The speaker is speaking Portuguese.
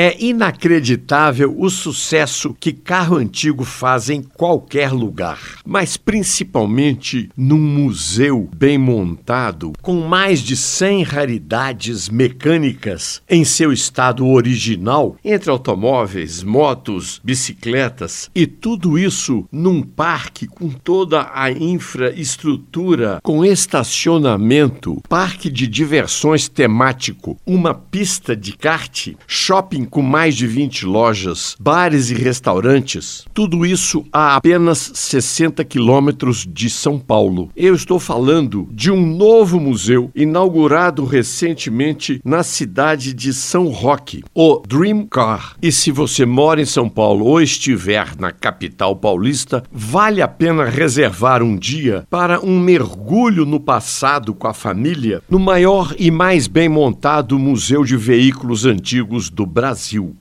É inacreditável o sucesso que carro antigo faz em qualquer lugar, mas principalmente num museu bem montado, com mais de 100 raridades mecânicas em seu estado original, entre automóveis, motos, bicicletas e tudo isso num parque com toda a infraestrutura, com estacionamento, parque de diversões temático, uma pista de kart, shopping com mais de 20 lojas, bares e restaurantes. Tudo isso a apenas 60 quilômetros de São Paulo. Eu estou falando de um novo museu inaugurado recentemente na cidade de São Roque, o Dream Car. E se você mora em São Paulo ou estiver na capital paulista, vale a pena reservar um dia para um mergulho no passado com a família no maior e mais bem montado museu de veículos antigos do Brasil. Brasil.